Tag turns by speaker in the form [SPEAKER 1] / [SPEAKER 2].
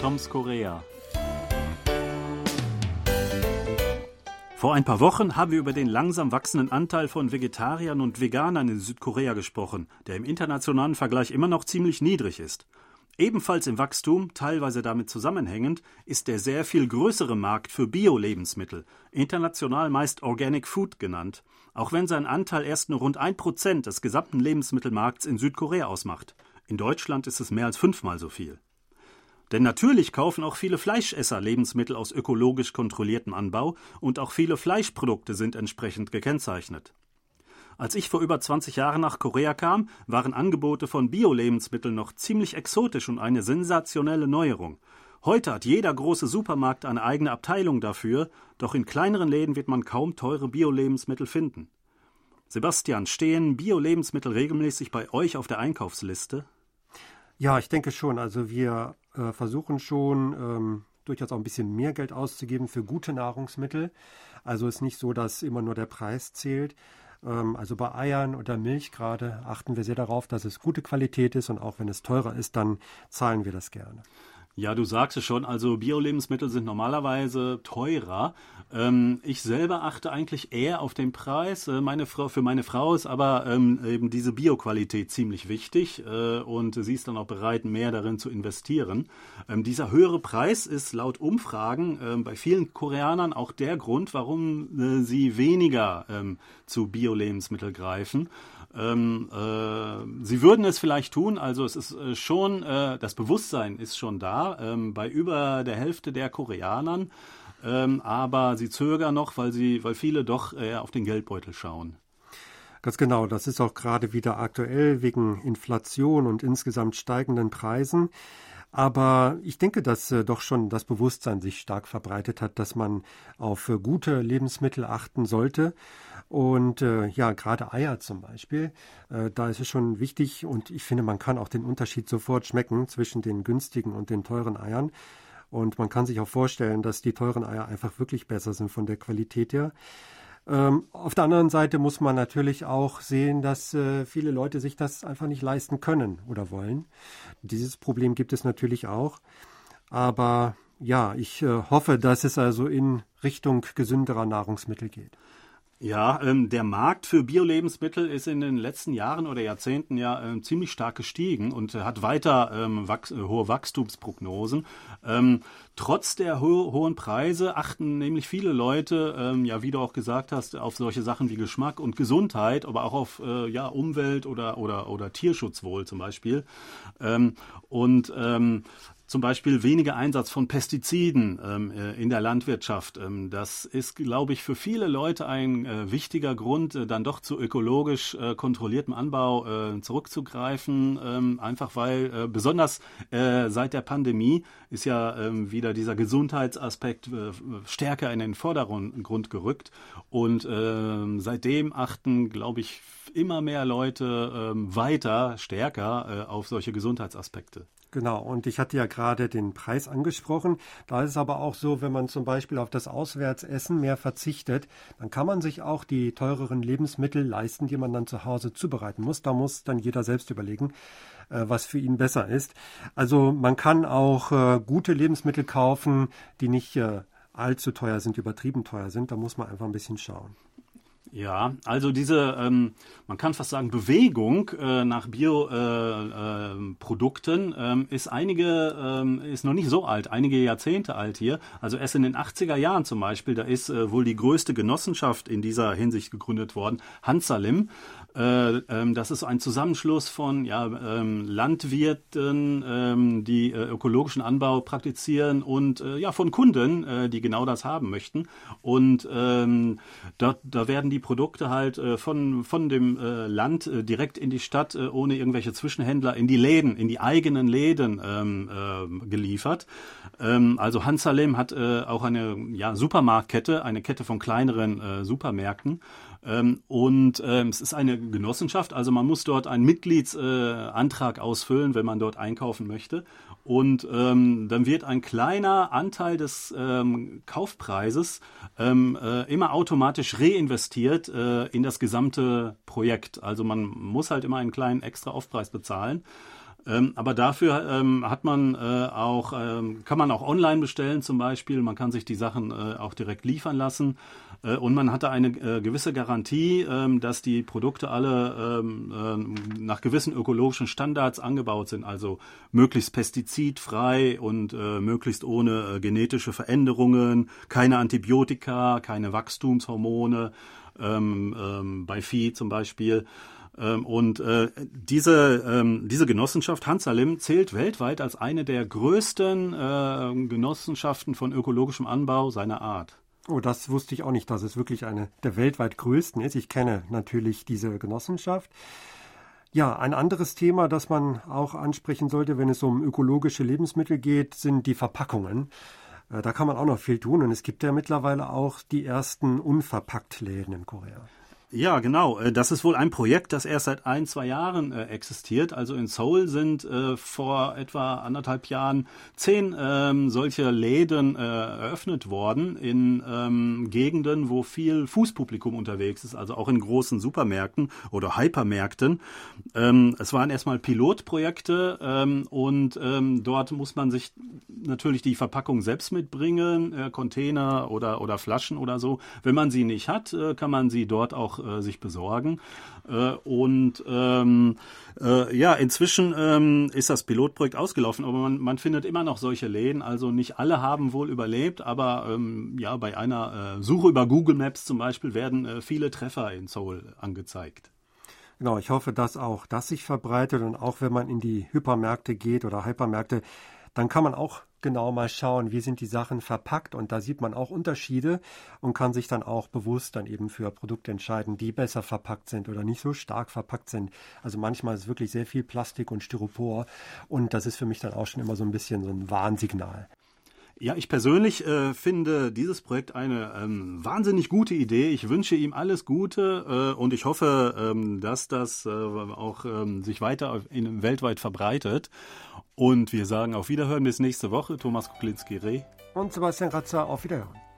[SPEAKER 1] Toms Korea. Vor ein paar Wochen haben wir über den langsam wachsenden Anteil von Vegetariern und Veganern in Südkorea gesprochen, der im internationalen Vergleich immer noch ziemlich niedrig ist. Ebenfalls im Wachstum, teilweise damit zusammenhängend, ist der sehr viel größere Markt für Bio-Lebensmittel, international meist Organic Food genannt, auch wenn sein Anteil erst nur rund ein Prozent des gesamten Lebensmittelmarkts in Südkorea ausmacht. In Deutschland ist es mehr als fünfmal so viel. Denn natürlich kaufen auch viele Fleischesser Lebensmittel aus ökologisch kontrolliertem Anbau und auch viele Fleischprodukte sind entsprechend gekennzeichnet. Als ich vor über 20 Jahren nach Korea kam, waren Angebote von Bio-Lebensmitteln noch ziemlich exotisch und eine sensationelle Neuerung. Heute hat jeder große Supermarkt eine eigene Abteilung dafür, doch in kleineren Läden wird man kaum teure Bio-Lebensmittel finden. Sebastian, stehen Bio-Lebensmittel regelmäßig bei euch auf der Einkaufsliste?
[SPEAKER 2] Ja, ich denke schon. Also wir äh, versuchen schon ähm, durchaus auch ein bisschen mehr Geld auszugeben für gute Nahrungsmittel. Also ist nicht so, dass immer nur der Preis zählt. Ähm, also bei Eiern oder Milch gerade achten wir sehr darauf, dass es gute Qualität ist und auch wenn es teurer ist, dann zahlen wir das gerne.
[SPEAKER 1] Ja, du sagst es schon, also Bio-Lebensmittel sind normalerweise teurer. Ähm, ich selber achte eigentlich eher auf den Preis. Äh, meine Frau, für meine Frau ist aber ähm, eben diese Bio-Qualität ziemlich wichtig äh, und sie ist dann auch bereit, mehr darin zu investieren. Ähm, dieser höhere Preis ist laut Umfragen ähm, bei vielen Koreanern auch der Grund, warum äh, sie weniger ähm, zu Bio-Lebensmitteln greifen. Ähm, äh, sie würden es vielleicht tun, also es ist äh, schon, äh, das Bewusstsein ist schon da ähm, bei über der Hälfte der Koreanern, ähm, aber sie zögern noch, weil sie, weil viele doch auf den Geldbeutel schauen.
[SPEAKER 2] Ganz genau, das ist auch gerade wieder aktuell wegen Inflation und insgesamt steigenden Preisen. Aber ich denke, dass äh, doch schon das Bewusstsein sich stark verbreitet hat, dass man auf äh, gute Lebensmittel achten sollte. Und äh, ja, gerade Eier zum Beispiel, äh, da ist es schon wichtig und ich finde, man kann auch den Unterschied sofort schmecken zwischen den günstigen und den teuren Eiern. Und man kann sich auch vorstellen, dass die teuren Eier einfach wirklich besser sind von der Qualität her. Ähm, auf der anderen Seite muss man natürlich auch sehen, dass äh, viele Leute sich das einfach nicht leisten können oder wollen. Dieses Problem gibt es natürlich auch. Aber ja, ich äh, hoffe, dass es also in Richtung gesünderer Nahrungsmittel geht.
[SPEAKER 1] Ja, ähm, der Markt für Bio-Lebensmittel ist in den letzten Jahren oder Jahrzehnten ja ähm, ziemlich stark gestiegen und äh, hat weiter ähm, wachs äh, hohe Wachstumsprognosen. Ähm, trotz der ho hohen Preise achten nämlich viele Leute, ähm, ja, wie du auch gesagt hast, auf solche Sachen wie Geschmack und Gesundheit, aber auch auf äh, ja, Umwelt oder, oder, oder Tierschutzwohl zum Beispiel. Ähm, und zum Beispiel weniger Einsatz von Pestiziden ähm, äh, in der Landwirtschaft. Ähm, das ist, glaube ich, für viele Leute ein äh, wichtiger Grund, äh, dann doch zu ökologisch äh, kontrolliertem Anbau äh, zurückzugreifen. Ähm, einfach weil äh, besonders seit der Pandemie ist ja ähm, wieder dieser Gesundheitsaspekt stärker in den Vordergrund gerückt. Und ähm, seitdem achten, glaube ich, immer mehr Leute ähm, weiter, stärker auf solche Gesundheitsaspekte.
[SPEAKER 2] Genau, und ich hatte ja gerade den Preis angesprochen. Da ist es aber auch so, wenn man zum Beispiel auf das Auswärtsessen mehr verzichtet, dann kann man sich auch die teureren Lebensmittel leisten, die man dann zu Hause zubereiten muss. Da muss dann jeder selbst überlegen, äh, was für ihn besser ist. Also man kann auch äh, gute Lebensmittel kaufen, die nicht äh, allzu teuer sind, übertrieben teuer sind. Da muss man einfach ein bisschen schauen.
[SPEAKER 1] Ja, also diese, ähm, man kann fast sagen, Bewegung äh, nach Bioprodukten äh, äh, ähm, ist einige, ähm, ist noch nicht so alt, einige Jahrzehnte alt hier. Also erst in den 80er Jahren zum Beispiel, da ist äh, wohl die größte Genossenschaft in dieser Hinsicht gegründet worden, Hansalim. Äh, ähm, das ist ein Zusammenschluss von ja, ähm, Landwirten, ähm, die äh, ökologischen Anbau praktizieren und äh, ja, von Kunden, die genau das haben möchten. Und da, da werden die Produkte halt von, von dem Land direkt in die Stadt, ohne irgendwelche Zwischenhändler, in die Läden, in die eigenen Läden geliefert. Also Hansalem hat auch eine ja, Supermarktkette, eine Kette von kleineren Supermärkten. Und es ist eine Genossenschaft, also man muss dort einen Mitgliedsantrag äh, ausfüllen, wenn man dort einkaufen möchte. Und ähm, dann wird ein kleiner Anteil des ähm, Kaufpreises ähm, äh, immer automatisch reinvestiert äh, in das gesamte Projekt. Also man muss halt immer einen kleinen extra Aufpreis bezahlen. Ähm, aber dafür ähm, hat man äh, auch, ähm, kann man auch online bestellen zum Beispiel. Man kann sich die Sachen äh, auch direkt liefern lassen. Äh, und man hatte eine äh, gewisse Garantie, ähm, dass die Produkte alle ähm, äh, nach gewissen ökologischen Standards angebaut sind. Also möglichst pestizidfrei und möglichst ohne genetische Veränderungen, keine Antibiotika, keine Wachstumshormone, ähm, bei Vieh zum Beispiel. Und diese, diese Genossenschaft Hansalim zählt weltweit als eine der größten Genossenschaften von ökologischem Anbau seiner Art.
[SPEAKER 2] Oh, das wusste ich auch nicht, dass es wirklich eine der weltweit größten ist. Ich kenne natürlich diese Genossenschaft. Ja, ein anderes Thema, das man auch ansprechen sollte, wenn es um ökologische Lebensmittel geht, sind die Verpackungen. Äh, da kann man auch noch viel tun und es gibt ja mittlerweile auch die ersten Unverpackt-Läden in Korea.
[SPEAKER 1] Ja, genau. Äh, das ist wohl ein Projekt, das erst seit ein, zwei Jahren äh, existiert. Also in Seoul sind äh, vor etwa anderthalb Jahren zehn ähm, solche Läden äh, eröffnet worden in ähm, Gegenden, wo viel Fußpublikum unterwegs ist, also auch in großen Supermärkten oder Hypermärkten. Ähm, es waren erstmal Pilotprojekte ähm, und ähm, dort muss man sich natürlich die Verpackung selbst mitbringen, äh, Container oder, oder Flaschen oder so. Wenn man sie nicht hat, äh, kann man sie dort äh, sich besorgen. Äh, und ähm, äh, ja, inzwischen ähm, ist das Pilotprojekt ausgelaufen, aber man, man findet immer noch solche Läden. Also nicht alle haben wohl überlebt, aber ähm, ja, bei einer äh, Suche über Google Maps zum Beispiel werden äh, viele Treffer in Seoul angezeigt.
[SPEAKER 2] Genau, ich hoffe, dass auch das sich verbreitet und auch wenn man in die Hypermärkte geht oder Hypermärkte, dann kann man auch genau mal schauen, wie sind die Sachen verpackt und da sieht man auch Unterschiede und kann sich dann auch bewusst dann eben für Produkte entscheiden, die besser verpackt sind oder nicht so stark verpackt sind. Also manchmal ist wirklich sehr viel Plastik und Styropor und das ist für mich dann auch schon immer so ein bisschen so ein Warnsignal.
[SPEAKER 1] Ja, ich persönlich äh, finde dieses Projekt eine ähm, wahnsinnig gute Idee. Ich wünsche ihm alles Gute äh, und ich hoffe, ähm, dass das äh, auch ähm, sich weiter in, weltweit verbreitet. Und wir sagen auf Wiederhören bis nächste Woche. Thomas Kuklinski-Reh.
[SPEAKER 2] Und Sebastian Ratzer, auf Wiederhören.